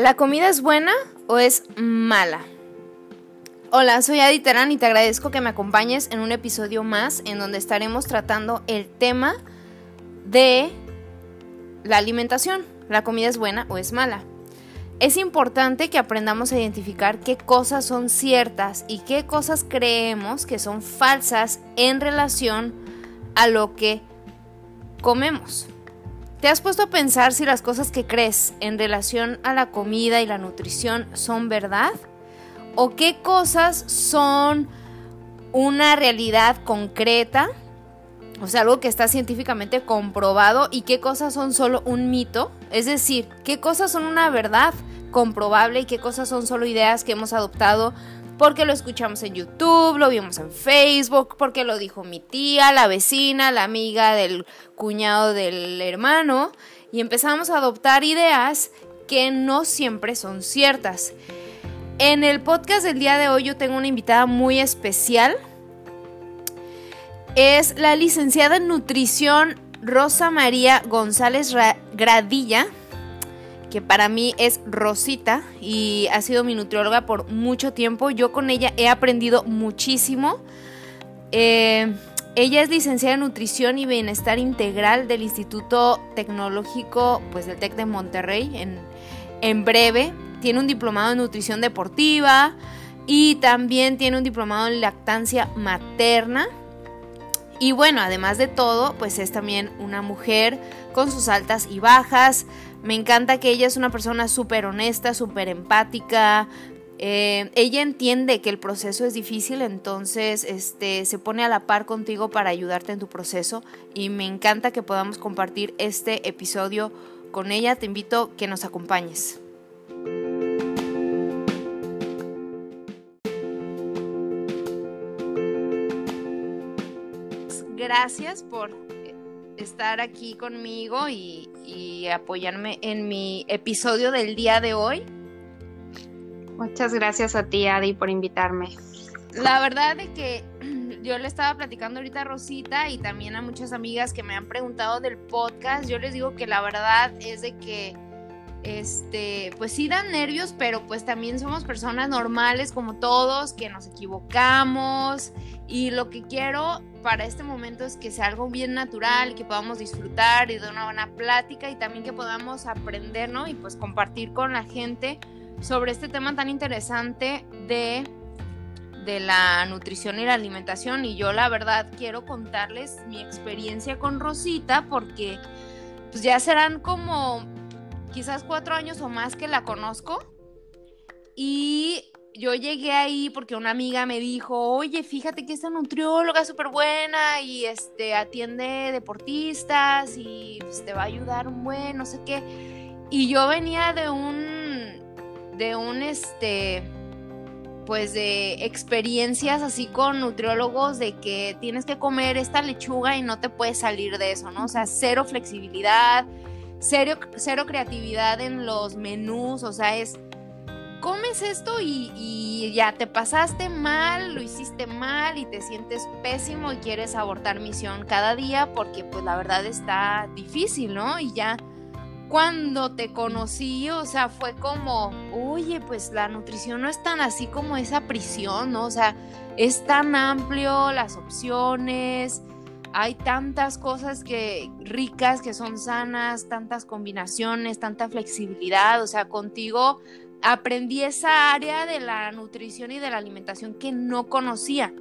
¿La comida es buena o es mala? Hola, soy Adi Terán y te agradezco que me acompañes en un episodio más en donde estaremos tratando el tema de la alimentación. ¿La comida es buena o es mala? Es importante que aprendamos a identificar qué cosas son ciertas y qué cosas creemos que son falsas en relación a lo que comemos. ¿Te has puesto a pensar si las cosas que crees en relación a la comida y la nutrición son verdad? ¿O qué cosas son una realidad concreta? O sea, algo que está científicamente comprobado y qué cosas son solo un mito. Es decir, qué cosas son una verdad comprobable y qué cosas son solo ideas que hemos adoptado porque lo escuchamos en YouTube, lo vimos en Facebook, porque lo dijo mi tía, la vecina, la amiga del cuñado del hermano, y empezamos a adoptar ideas que no siempre son ciertas. En el podcast del día de hoy yo tengo una invitada muy especial. Es la licenciada en nutrición Rosa María González Gradilla que para mí es Rosita y ha sido mi nutrióloga por mucho tiempo. Yo con ella he aprendido muchísimo. Eh, ella es licenciada en nutrición y bienestar integral del Instituto Tecnológico pues, del TEC de Monterrey en, en breve. Tiene un diplomado en nutrición deportiva y también tiene un diplomado en lactancia materna. Y bueno, además de todo, pues es también una mujer con sus altas y bajas, me encanta que ella es una persona súper honesta, súper empática. Eh, ella entiende que el proceso es difícil, entonces este, se pone a la par contigo para ayudarte en tu proceso y me encanta que podamos compartir este episodio con ella. Te invito a que nos acompañes. Gracias por estar aquí conmigo y, apoyarme en mi episodio del día de hoy. Muchas gracias a ti, Adi, por invitarme. La verdad de que yo le estaba platicando ahorita a Rosita y también a muchas amigas que me han preguntado del podcast. Yo les digo que la verdad es de que este, pues sí dan nervios, pero pues también somos personas normales como todos, que nos equivocamos y lo que quiero para este momento es que sea algo bien natural, que podamos disfrutar y de una buena plática y también que podamos aprender, ¿no? Y pues compartir con la gente sobre este tema tan interesante de, de la nutrición y la alimentación. Y yo la verdad quiero contarles mi experiencia con Rosita porque pues ya serán como quizás cuatro años o más que la conozco. Y yo llegué ahí porque una amiga me dijo, oye, fíjate que esta nutrióloga es súper buena y este, atiende deportistas y pues, te va a ayudar un buen, no sé qué. Y yo venía de un, de un, este, pues de experiencias así con nutriólogos de que tienes que comer esta lechuga y no te puedes salir de eso, ¿no? O sea, cero flexibilidad, cero, creatividad en los menús, o sea, es comes esto y, ya te pasaste mal, lo hiciste mal y te sientes pésimo y quieres abortar misión cada día porque pues la verdad está difícil, ¿no? Y ya cuando te conocí, o sea, fue como, oye, pues la nutrición no es tan así como esa prisión, ¿no? O sea, es tan amplio las opciones, hay tantas cosas que ricas que son sanas, tantas combinaciones, tanta flexibilidad, o sea, contigo aprendí esa área de la nutrición y de la alimentación que no conocía.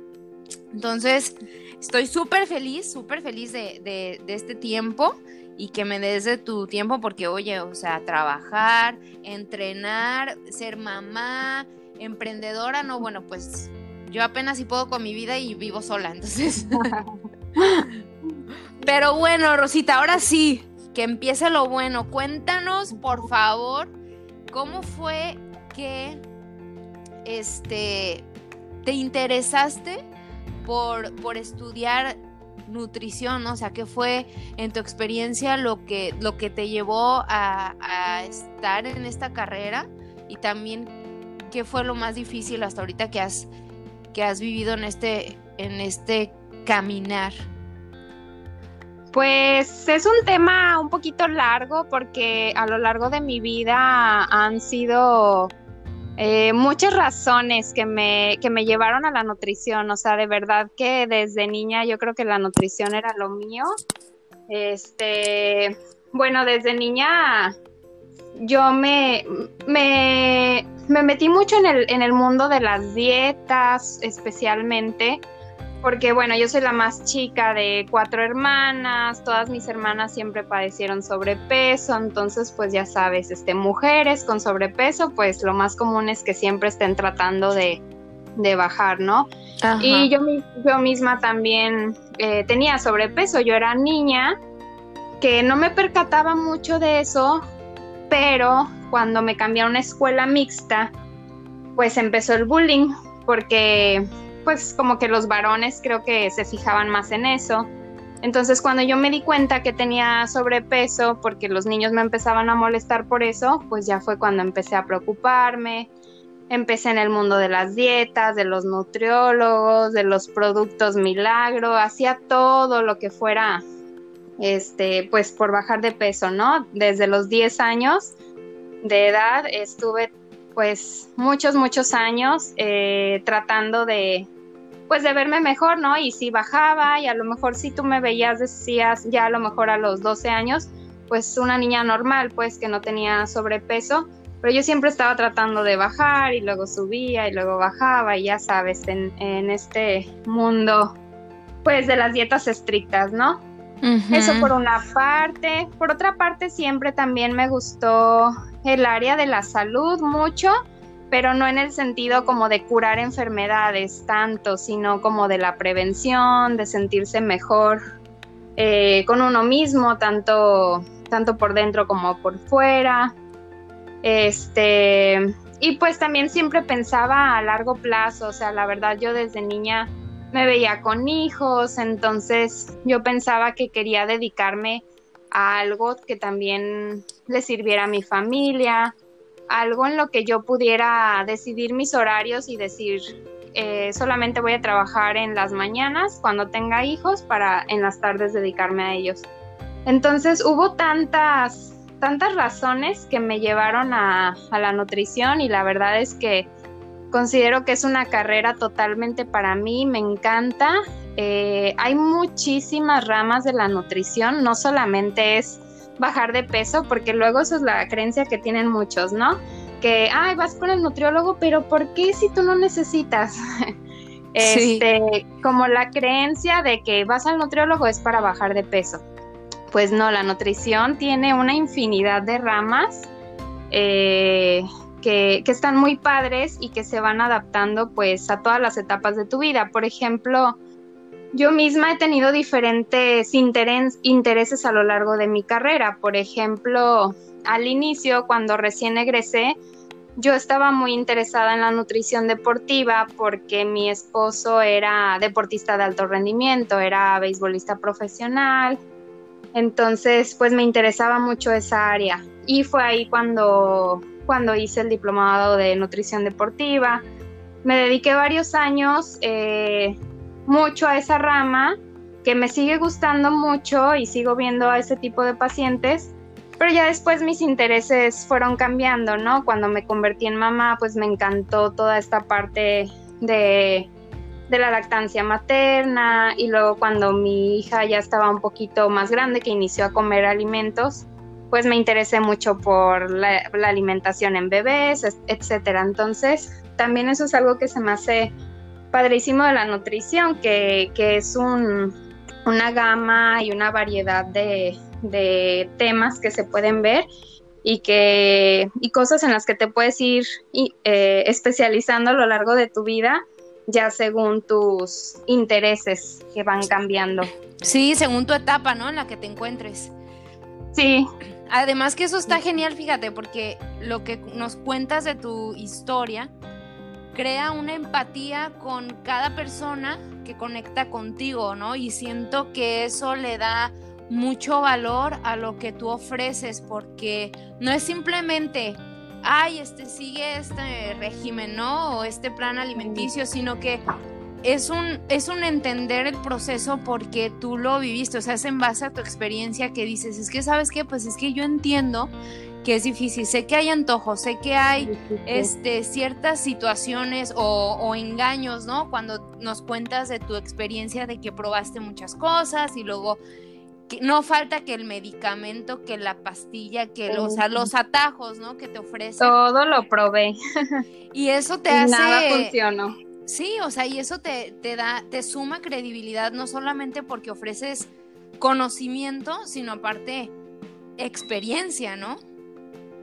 Entonces, estoy súper feliz, súper feliz de, este tiempo y que me des de tu tiempo porque, oye, o sea, trabajar, entrenar, ser mamá, emprendedora, no, bueno, pues yo apenas si puedo con mi vida y vivo sola, entonces. Pero bueno, Rosita, ahora sí, que empiece lo bueno. Cuéntanos, por favor, ¿Cómo fue que este, te interesaste por, por estudiar nutrición? O sea, ¿qué fue en tu experiencia lo que, lo que te llevó a, estar en esta carrera? Y también, ¿qué fue lo más difícil hasta ahorita que has, que has vivido en este, en este caminar? Pues es un tema un poquito largo porque a lo largo de mi vida han sido eh, muchas razones que me, que me llevaron a la nutrición. O sea, de verdad que desde niña yo creo que la nutrición era lo mío. Este, bueno, desde niña yo me, me, me metí mucho en el, en el mundo de las dietas, especialmente porque bueno, yo soy la más chica de cuatro hermanas, todas mis hermanas siempre padecieron sobrepeso, entonces pues ya sabes, este, mujeres con sobrepeso, pues lo más común es que siempre estén tratando de, bajar, ¿no? Y yo, yo misma también eh, tenía sobrepeso, yo era niña, que no me percataba mucho de eso, pero cuando me cambié a una escuela mixta, pues empezó el bullying, porque pues como que los varones creo que se fijaban más en eso. Entonces cuando yo me di cuenta que tenía sobrepeso, porque los niños me empezaban a molestar por eso, pues ya fue cuando empecé a preocuparme. Empecé en el mundo de las dietas, de los nutriólogos, de los productos milagro, hacía todo lo que fuera, este, pues por bajar de peso, ¿no? Desde los 10 años de edad estuve pues muchos, muchos años eh, tratando de, pues de verme mejor, ¿no? Y si bajaba y a lo mejor si tú me veías, decías ya a lo mejor a los 12 años, pues una niña normal, pues que no tenía sobrepeso, pero yo siempre estaba tratando de bajar y luego subía y luego bajaba y ya sabes, en, en este mundo, pues de las dietas estrictas, ¿no? Eso por una parte. Por otra parte, siempre también me gustó el área de la salud mucho, pero no en el sentido como de curar enfermedades tanto, sino como de la prevención, de sentirse mejor eh, con uno mismo, tanto, tanto por dentro como por fuera. Este, y pues también siempre pensaba a largo plazo, o sea, la verdad yo desde niña me veía con hijos, entonces yo pensaba que quería dedicarme a algo que también le sirviera a mi familia, algo en lo que yo pudiera decidir mis horarios y decir, eh, solamente voy a trabajar en las mañanas cuando tenga hijos para en las tardes dedicarme a ellos. Entonces hubo tantas, tantas razones que me llevaron a, la nutrición y la verdad es que Considero que es una carrera totalmente para mí, me encanta. Eh, hay muchísimas ramas de la nutrición, no solamente es bajar de peso, porque luego eso es la creencia que tienen muchos, ¿no? Que, ay, vas con el nutriólogo, pero ¿por qué si tú no necesitas? este, como la creencia de que vas al nutriólogo es para bajar de peso. Pues no, la nutrición tiene una infinidad de ramas. Eh, que, están muy padres y que se van adaptando pues a todas las etapas de tu vida. Por ejemplo, yo misma he tenido diferentes intereses a lo largo de mi carrera. Por ejemplo, al inicio, cuando recién egresé, yo estaba muy interesada en la nutrición deportiva porque mi esposo era deportista de alto rendimiento, era beisbolista profesional. Entonces, pues me interesaba mucho esa área. Y fue ahí cuando cuando hice el diplomado de nutrición deportiva. Me dediqué varios años eh, mucho a esa rama que me sigue gustando mucho y sigo viendo a ese tipo de pacientes, pero ya después mis intereses fueron cambiando, ¿no? Cuando me convertí en mamá, pues me encantó toda esta parte de, de la lactancia materna y luego cuando mi hija ya estaba un poquito más grande, que inició a comer alimentos, pues me interesé mucho por la, alimentación en bebés, etcétera. Entonces, también eso es algo que se me hace padrísimo de la nutrición, que, es una gama y una variedad de, temas que se pueden ver y que y cosas en las que te puedes ir eh, especializando a lo largo de tu vida ya según tus intereses que van cambiando. Sí, según tu etapa, ¿no? En la que te encuentres. Sí, Además que eso está genial, fíjate, porque lo que nos cuentas de tu historia crea una empatía con cada persona que conecta contigo, ¿no? Y siento que eso le da mucho valor a lo que tú ofreces, porque no es simplemente, ay, este sigue este régimen, ¿no? O este plan alimenticio, sino que es un, es un entender el proceso porque tú lo viviste, o sea, es en base a tu experiencia que dices, es que sabes qué, pues es que yo entiendo que es difícil, sé que hay antojos, sé que hay este, ciertas situaciones o, o, engaños, ¿no? Cuando nos cuentas de tu experiencia de que probaste muchas cosas y luego no falta que el medicamento, que la pastilla, que los, los atajos, ¿no? Que te ofrecen. Todo lo probé. Y eso te hace... Nada funcionó. Sí, o sea, y eso te, te da, te suma credibilidad, no solamente porque ofreces conocimiento, sino aparte experiencia, ¿no?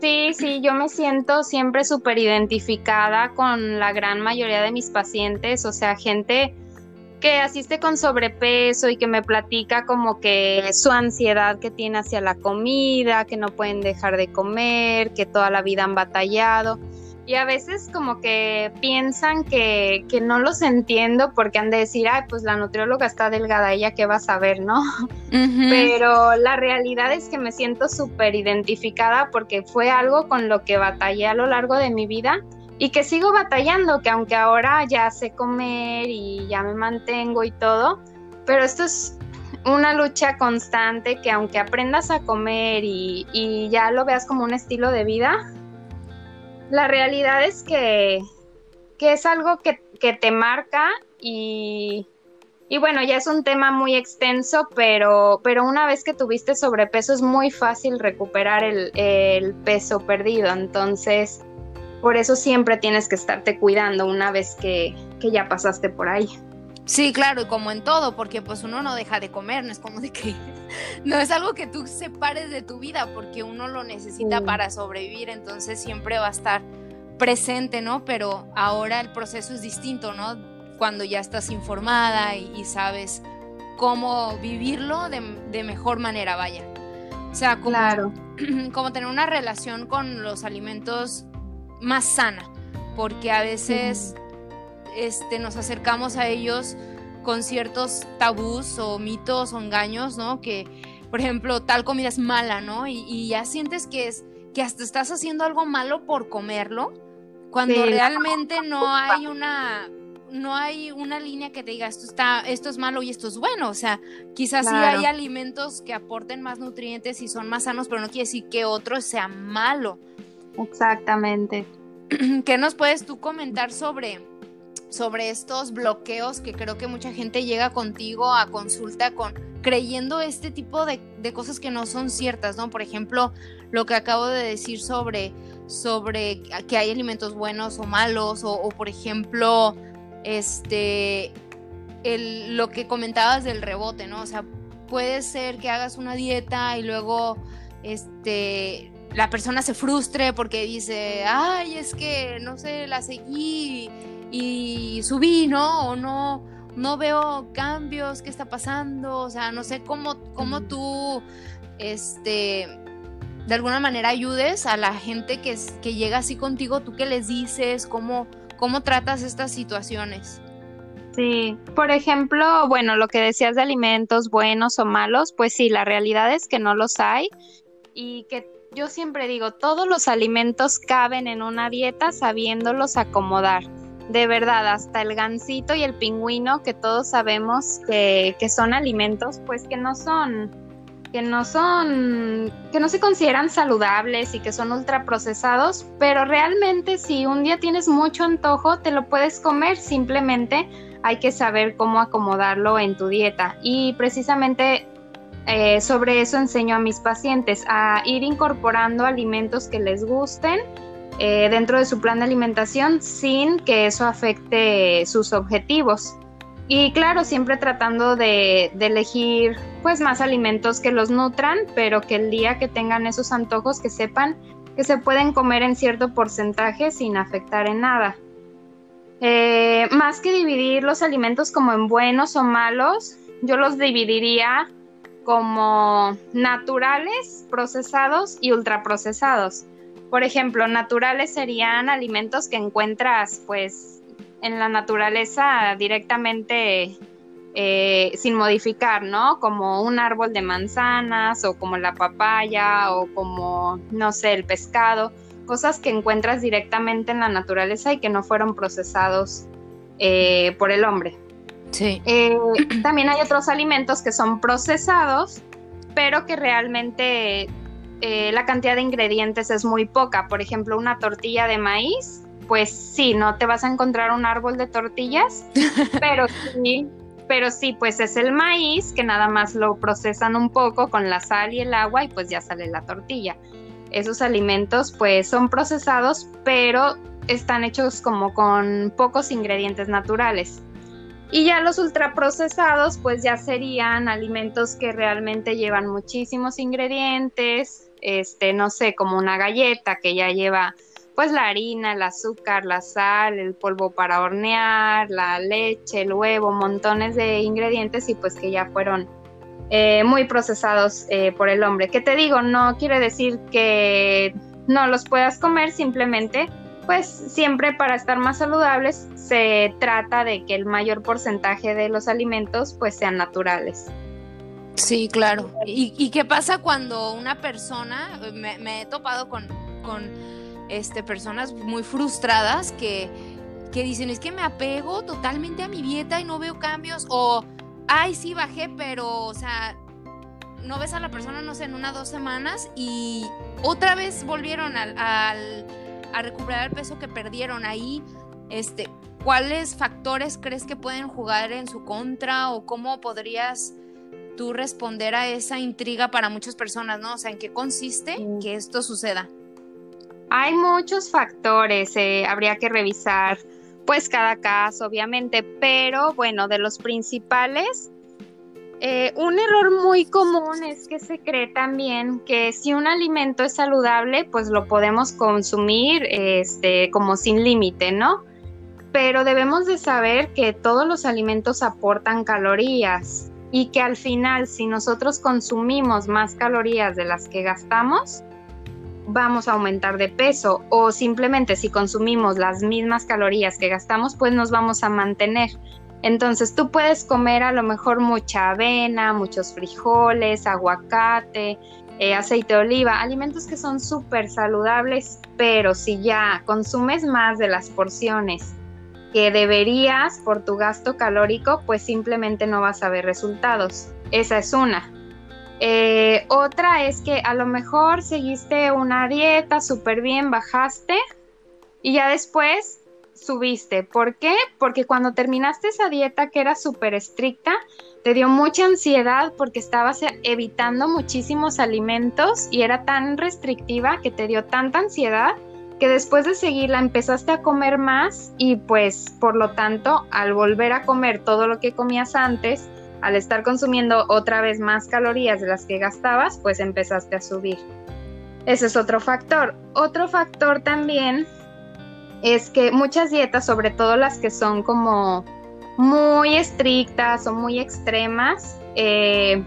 Sí, sí, yo me siento siempre súper identificada con la gran mayoría de mis pacientes, o sea, gente que asiste con sobrepeso y que me platica como que su ansiedad que tiene hacia la comida, que no pueden dejar de comer, que toda la vida han batallado. Y a veces como que piensan que, que no los entiendo porque han de decir, ay, pues la nutrióloga está delgada, ella qué va a saber, ¿no? Pero la realidad es que me siento súper identificada porque fue algo con lo que batallé a lo largo de mi vida y que sigo batallando, que aunque ahora ya sé comer y ya me mantengo y todo, pero esto es una lucha constante que aunque aprendas a comer y, y ya lo veas como un estilo de vida, la realidad es que, que es algo que, que te marca y, y, bueno, ya es un tema muy extenso, pero, pero una vez que tuviste sobrepeso es muy fácil recuperar el, el peso perdido. Entonces, por eso siempre tienes que estarte cuidando una vez que, que ya pasaste por ahí. Sí, claro, y como en todo, porque pues uno no deja de comer, no es como de que no es algo que tú separes de tu vida, porque uno lo necesita para sobrevivir, entonces siempre va a estar presente, ¿no? Pero ahora el proceso es distinto, ¿no? Cuando ya estás informada y, sabes cómo vivirlo de, de, mejor manera, vaya. O sea, como, claro. como tener una relación con los alimentos más sana, porque a veces este, nos acercamos a ellos con ciertos tabús o mitos o engaños, ¿no? Que, por ejemplo, tal comida es mala, ¿no? Y, ya sientes que es que hasta estás haciendo algo malo por comerlo, cuando realmente no hay una no hay una línea que te diga esto está esto es malo y esto es bueno, o sea, quizás sí hay alimentos que aporten más nutrientes y son más sanos, pero no quiere decir que otro sea malo. Exactamente. ¿Qué nos puedes tú comentar sobre sobre estos bloqueos que creo que mucha gente llega contigo a consulta con creyendo este tipo de, cosas que no son ciertas, ¿no? Por ejemplo, lo que acabo de decir sobre, sobre que hay alimentos buenos o malos, o, por ejemplo, este, lo que comentabas del rebote, ¿no? O sea, puede ser que hagas una dieta y luego, este, la persona se frustre porque dice, ay, es que, no sé, la seguí subí, ¿no? O no, no veo cambios, ¿qué está pasando? O sea, no sé cómo, cómo tú, este, de alguna manera ayudes a la gente que, que llega así contigo, tú qué les dices, cómo, cómo tratas estas situaciones. Sí, por ejemplo, bueno, lo que decías de alimentos buenos o malos, pues sí, la realidad es que no los hay y que yo siempre digo, todos los alimentos caben en una dieta sabiéndolos acomodar de verdad, hasta el gansito y el pingüino, que todos sabemos que, que, son alimentos, pues que no son, que no son, que no se consideran saludables y que son ultraprocesados, pero realmente si un día tienes mucho antojo, te lo puedes comer, simplemente hay que saber cómo acomodarlo en tu dieta. Y precisamente eh, sobre eso enseño a mis pacientes, a ir incorporando alimentos que les gusten eh, dentro de su plan de alimentación sin que eso afecte sus objetivos. Y claro, siempre tratando de, elegir pues más alimentos que los nutran, pero que el día que tengan esos antojos que sepan que se pueden comer en cierto porcentaje sin afectar en nada. Eh, más que dividir los alimentos como en buenos o malos, yo los dividiría como naturales, procesados y ultraprocesados. Por ejemplo, naturales serían alimentos que encuentras pues en la naturaleza directamente eh, sin modificar, ¿no? Como un árbol de manzanas o como la papaya o como, no sé, el pescado, cosas que encuentras directamente en la naturaleza y que no fueron procesados eh, por el hombre. Sí. Eh, también hay otros alimentos que son procesados, pero que realmente eh, la cantidad de ingredientes es muy poca. Por ejemplo, una tortilla de maíz, pues sí, no te vas a encontrar un árbol de tortillas, pero sí, pero sí, pues es el maíz que nada más lo procesan un poco con la sal y el agua y pues ya sale la tortilla. Esos alimentos pues son procesados, pero están hechos como con pocos ingredientes naturales. Y ya los ultraprocesados, pues ya serían alimentos que realmente llevan muchísimos ingredientes, este, no sé, como una galleta que ya lleva pues la harina, el azúcar, la sal, el polvo para hornear, la leche, el huevo, montones de ingredientes y pues que ya fueron eh, muy procesados eh, por el hombre. ¿Qué te digo? No quiere decir que no los puedas comer, simplemente pues siempre para estar más saludables se trata de que el mayor porcentaje de los alimentos pues sean naturales. Sí, claro. ¿Y, qué pasa cuando una persona, me, he topado con, con, este, personas muy frustradas que, que dicen, es que me apego totalmente a mi dieta y no veo cambios, o, ay, sí, bajé, pero, o sea, no ves a la persona, no sé, en una dos semanas y otra vez volvieron al a recuperar el peso que perdieron ahí, este, ¿cuáles factores crees que pueden jugar en su contra o cómo podrías tú responder a esa intriga para muchas personas, ¿no? O sea, ¿en qué consiste que esto suceda? Hay muchos factores, eh, habría que revisar pues cada caso, obviamente, pero bueno, de los principales eh, un error muy común es que se cree también que si un alimento es saludable, pues lo podemos consumir este, como sin límite, ¿no? Pero debemos de saber que todos los alimentos aportan calorías y que al final si nosotros consumimos más calorías de las que gastamos, vamos a aumentar de peso o simplemente si consumimos las mismas calorías que gastamos, pues nos vamos a mantener. Entonces tú puedes comer a lo mejor mucha avena, muchos frijoles, aguacate, eh, aceite de oliva, alimentos que son súper saludables, pero si ya consumes más de las porciones que deberías por tu gasto calórico, pues simplemente no vas a ver resultados. Esa es una. Eh, otra es que a lo mejor seguiste una dieta súper bien, bajaste y ya después subiste. ¿Por qué? Porque cuando terminaste esa dieta que era súper estricta, te dio mucha ansiedad porque estabas evitando muchísimos alimentos y era tan restrictiva que te dio tanta ansiedad que después de seguirla empezaste a comer más y pues por lo tanto al volver a comer todo lo que comías antes, al estar consumiendo otra vez más calorías de las que gastabas, pues empezaste a subir. Ese es otro factor. Otro factor también es que muchas dietas, sobre todo las que son como muy estrictas o muy extremas, eh,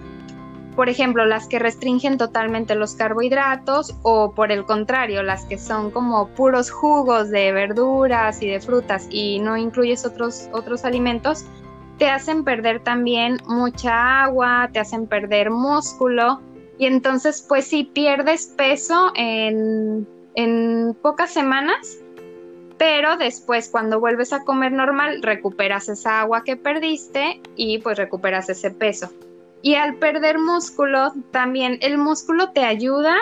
por ejemplo, las que restringen totalmente los carbohidratos o por el contrario, las que son como puros jugos de verduras y de frutas y no incluyes otros, otros alimentos, te hacen perder también mucha agua, te hacen perder músculo y entonces pues si pierdes peso en, en pocas semanas, pero después cuando vuelves a comer normal recuperas esa agua que perdiste y pues recuperas ese peso. Y al perder músculo, también el músculo te ayuda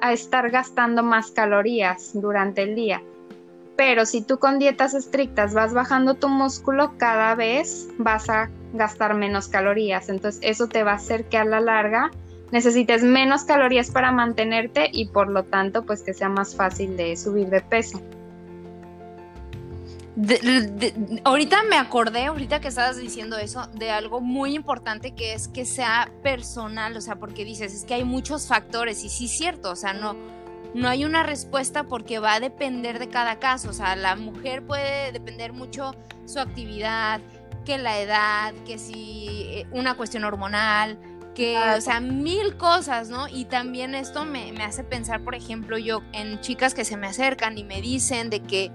a estar gastando más calorías durante el día. Pero si tú con dietas estrictas vas bajando tu músculo, cada vez vas a gastar menos calorías. Entonces eso te va a hacer que a la larga necesites menos calorías para mantenerte y por lo tanto pues que sea más fácil de subir de peso ahorita me acordé, ahorita que estabas diciendo eso, de algo muy importante que es que sea personal, o sea, porque dices, es que hay muchos factores y sí es cierto, o sea, no, no hay una respuesta porque va a depender de cada caso, o sea, la mujer puede depender mucho su actividad, que la edad, que si eh, una cuestión hormonal, que, o sea, mil cosas, ¿no? Y también esto me, me hace pensar, por ejemplo, yo en chicas que se me acercan y me dicen de que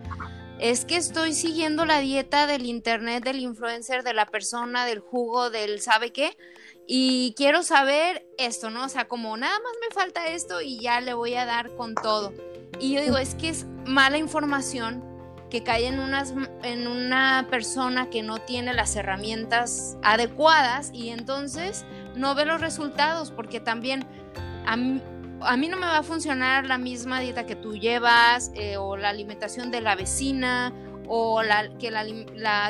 es que estoy siguiendo la dieta del internet, del influencer, de la persona, del jugo, del sabe qué, y quiero saber esto, ¿no? O sea, como nada más me falta esto y ya le voy a dar con todo. Y yo digo, es que es mala información que cae en, en una persona que no tiene las herramientas adecuadas y entonces no ve los resultados porque también a mí, no me va a funcionar la misma dieta que tú llevas eh, o la alimentación de la vecina o la, que la,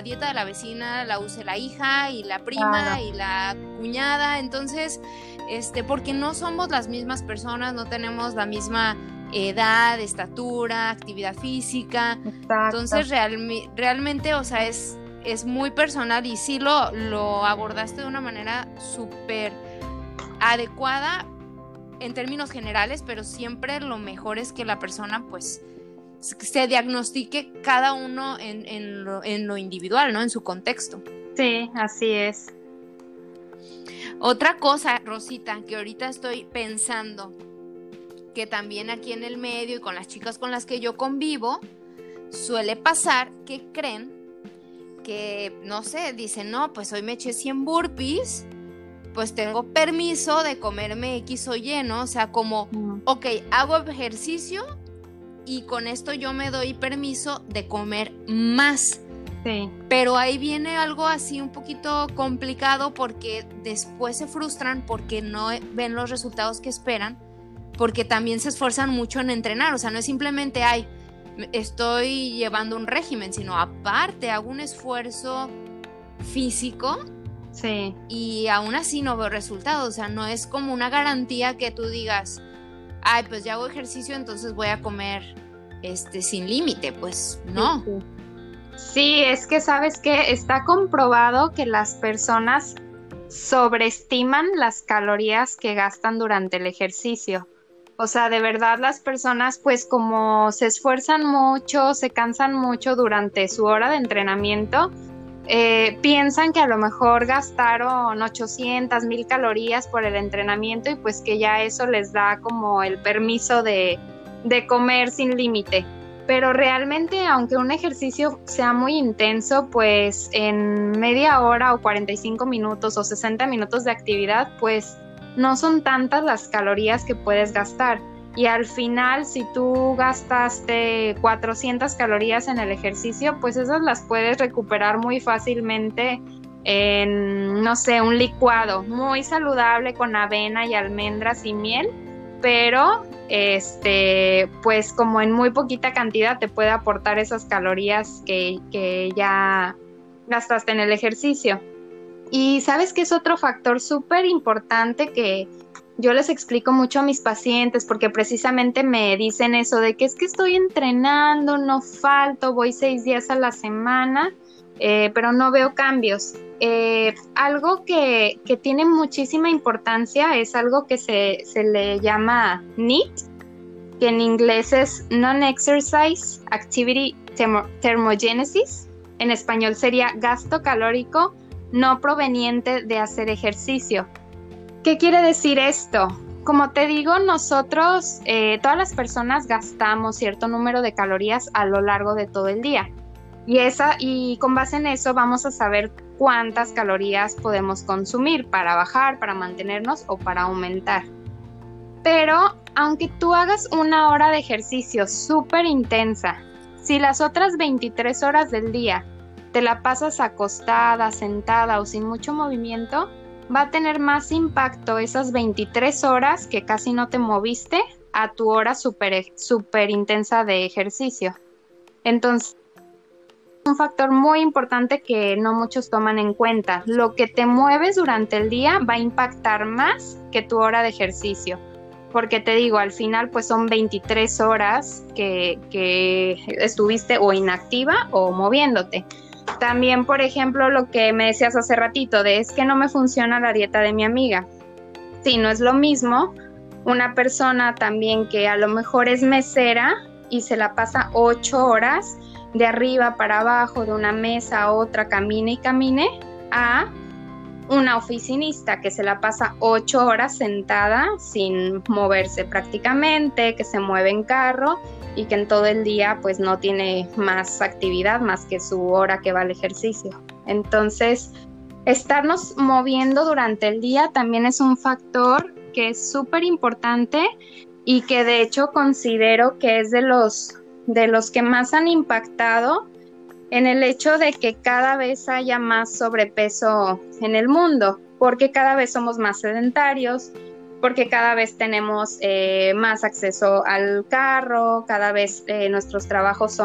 dieta de la vecina la use la hija y la prima y la cuñada. Entonces, este, porque no somos las mismas personas, no tenemos la misma edad, estatura, actividad física. Entonces, realmente, o sea, es, es muy personal y sí lo, lo abordaste de una manera súper adecuada en términos generales, pero siempre lo mejor es que la persona, pues, se diagnostique cada uno en, lo, en, lo, individual, ¿no? En su contexto. Sí, así es. Otra cosa, Rosita, que ahorita estoy pensando, que también aquí en el medio y con las chicas con las que yo convivo, suele pasar que creen que, no sé, dicen, no, pues hoy me eché 100 burpees, pues tengo permiso de comerme X o Y, ¿no? O sea, como, ok, hago ejercicio, y con esto yo me doy permiso de comer más. Sí. Pero ahí viene algo así un poquito complicado porque después se frustran porque no ven los resultados que esperan, porque también se esfuerzan mucho en entrenar, o sea, no es simplemente, ay, estoy llevando un régimen, sino aparte hago un esfuerzo físico. Sí. Y aún así no veo resultados, o sea, no es como una garantía que tú digas, ay, pues ya hago ejercicio, entonces voy a comer este sin límite, pues no. Sí, es que sabes que está comprobado que las personas sobreestiman las calorías que gastan durante el ejercicio. O sea, de verdad las personas pues como se esfuerzan mucho, se cansan mucho durante su hora de entrenamiento, eh, piensan que a lo mejor gastaron 800 mil calorías por el entrenamiento y pues que ya eso les da como el permiso de, de comer sin límite. Pero realmente, aunque un ejercicio sea muy intenso, pues en media hora o 45 minutos o 60 minutos de actividad, pues no son tantas las calorías que puedes gastar. Y al final, si tú gastaste 400 calorías en el ejercicio, pues esas las puedes recuperar muy fácilmente en, no sé, un licuado muy saludable con avena y almendras y miel, pero este, pues como en muy poquita cantidad te puede aportar esas calorías que, que ya gastaste en el ejercicio. Y sabes que es otro factor súper importante que yo les explico mucho a mis pacientes porque precisamente me dicen eso de que es que estoy entrenando, no falto, voy seis días a la semana, eh, pero no veo cambios. Eh, algo que, tiene muchísima importancia es algo que se, le llama NEAT, que en inglés es Non-Exercise Activity Thermogenesis. En español sería gasto calórico no proveniente de hacer ejercicio. ¿Qué quiere decir esto? Como te digo, nosotros, eh, todas las personas gastamos cierto número de calorías a lo largo de todo el día. Y, esa, y con base en eso vamos a saber cuántas calorías podemos consumir para bajar, para mantenernos o para aumentar. Pero aunque tú hagas una hora de ejercicio súper intensa, si las otras 23 horas del día te la pasas acostada, sentada o sin mucho movimiento, va a tener más impacto esas 23 horas que casi no te moviste a tu hora súper super intensa de ejercicio. Entonces, un factor muy importante que no muchos toman en cuenta. Lo que te mueves durante el día va a impactar más que tu hora de ejercicio. Porque te digo, al final pues son 23 horas que estuviste o inactiva o moviéndote. También, por ejemplo, lo que me decías hace ratito de es que no me funciona la dieta de mi amiga. Sí, no es lo mismo una persona también que a lo mejor es mesera y se la pasa ocho horas de arriba para abajo, de una mesa a otra, camine y camine, a una oficinista que se la pasa ocho horas sentada sin moverse prácticamente, que se mueve en carro y que en todo el día pues no tiene más actividad más que su hora que va al ejercicio. Entonces, estarnos moviendo durante el día también es un factor que es súper importante y que de hecho considero que es de los de los que más han impactado en el hecho de que cada vez haya más sobrepeso en el mundo, porque cada vez somos más sedentarios, porque cada vez tenemos eh, más acceso al carro, cada vez eh, nuestros trabajos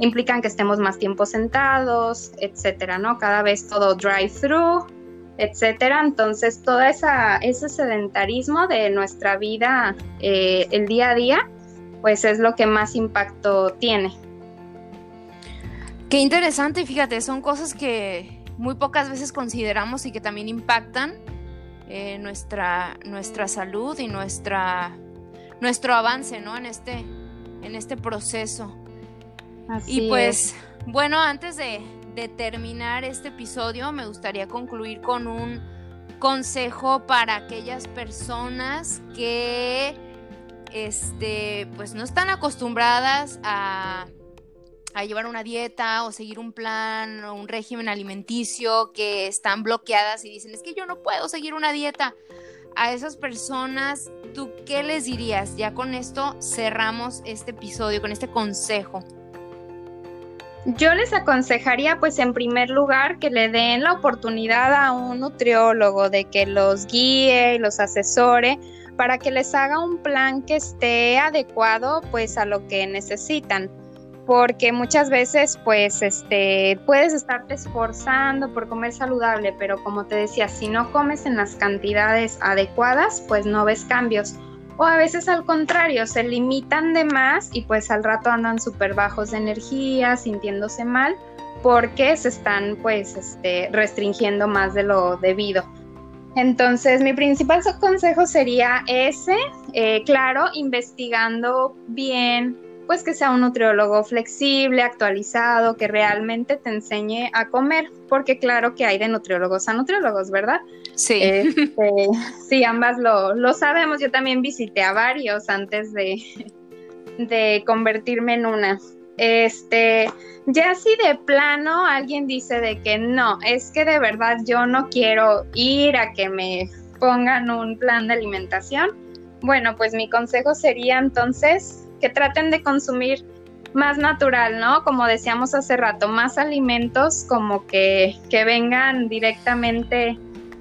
implican que estemos más tiempo sentados, etcétera, ¿no? Cada vez todo drive-thru, etcétera. Entonces, todo ese sedentarismo de nuestra vida, eh, el día a día, pues es lo que más impacto tiene. Qué interesante, fíjate, son cosas que muy pocas veces consideramos y que también impactan eh, nuestra, nuestra salud y nuestra, nuestro avance, ¿no? En este, en este proceso. y pues, bueno, antes de, de terminar este episodio, me gustaría concluir con un consejo para aquellas personas que este pues no están acostumbradas a a llevar una dieta o seguir un plan o un régimen alimenticio que están bloqueadas y dicen, es que yo no puedo seguir una dieta. A esas personas, ¿tú qué les dirías? Ya con esto cerramos este episodio, con este consejo. Yo les aconsejaría, pues en primer lugar, que le den la oportunidad a un nutriólogo de que los guíe y los asesore para que les haga un plan que esté adecuado pues a lo que necesitan porque muchas veces pues este puedes estarte esforzando por comer saludable, pero como te decía, si no comes en las cantidades adecuadas, pues no ves cambios. O a veces al contrario, se limitan de más y pues al rato andan súper bajos de energía, sintiéndose mal, porque se están pues este, restringiendo más de lo debido. Entonces, mi principal consejo sería ese, eh, claro, investigando bien pues que sea un nutriólogo flexible, actualizado, que realmente te enseñe a comer, porque claro que hay de nutriólogos a nutriólogos, ¿verdad? Sí. Este, sí, ambas lo, lo, sabemos. Yo también visité a varios antes de, de convertirme en una. Este, ya si de plano alguien dice de que no, es que de verdad yo no quiero ir a que me pongan un plan de alimentación, bueno, pues mi consejo sería entonces que traten de consumir más natural, ¿no? Como decíamos hace rato, más alimentos como que, que vengan directamente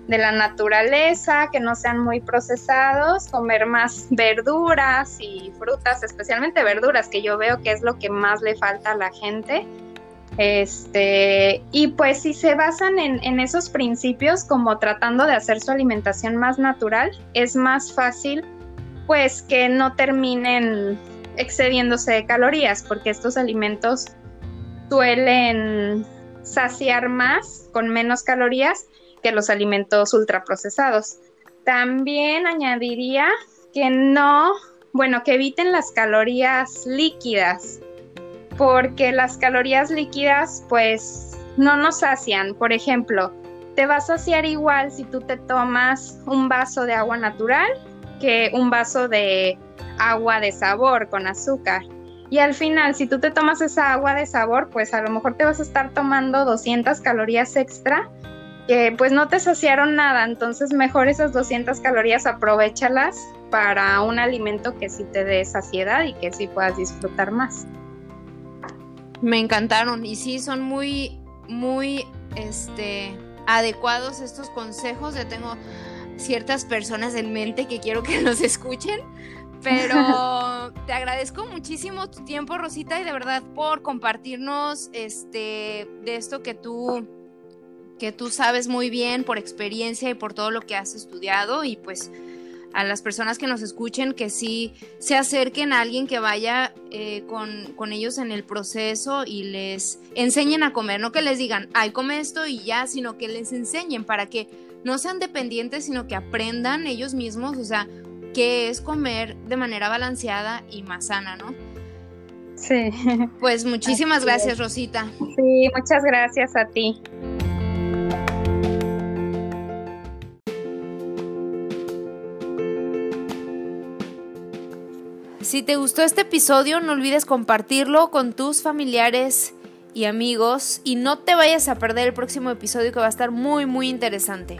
de la naturaleza, que no sean muy procesados, comer más verduras y frutas, especialmente verduras, que yo veo que es lo que más le falta a la gente. Este, y pues si se basan en, en esos principios, como tratando de hacer su alimentación más natural, es más fácil pues que no terminen excediéndose de calorías, porque estos alimentos suelen saciar más con menos calorías que los alimentos ultraprocesados. También añadiría que no, bueno, que eviten las calorías líquidas, porque las calorías líquidas pues no nos sacian. Por ejemplo, te va a saciar igual si tú te tomas un vaso de agua natural que un vaso de agua de sabor con azúcar. Y al final, si tú te tomas esa agua de sabor, pues a lo mejor te vas a estar tomando 200 calorías extra, que pues no te saciaron nada, entonces mejor esas 200 calorías aprovechalas para un alimento que sí te dé saciedad y que sí puedas disfrutar más. Me encantaron y sí son muy, muy, este, adecuados estos consejos. Yo tengo ciertas personas en mente que quiero que nos escuchen pero te agradezco muchísimo tu tiempo, Rosita, y de verdad por compartirnos este de esto que tú que tú sabes muy bien por experiencia y por todo lo que has estudiado y pues a las personas que nos escuchen que sí se acerquen a alguien que vaya eh, con, con, ellos en el proceso y les enseñen a comer, no que les digan, ay, come esto y ya, sino que les enseñen para que no sean dependientes, sino que aprendan ellos mismos, o sea, que es comer de manera balanceada y más sana, ¿no? Sí. Pues muchísimas gracias, Rosita. Sí, muchas gracias a ti. Si te gustó este episodio, no olvides compartirlo con tus familiares y amigos y no te vayas a perder el próximo episodio que va a estar muy muy interesante.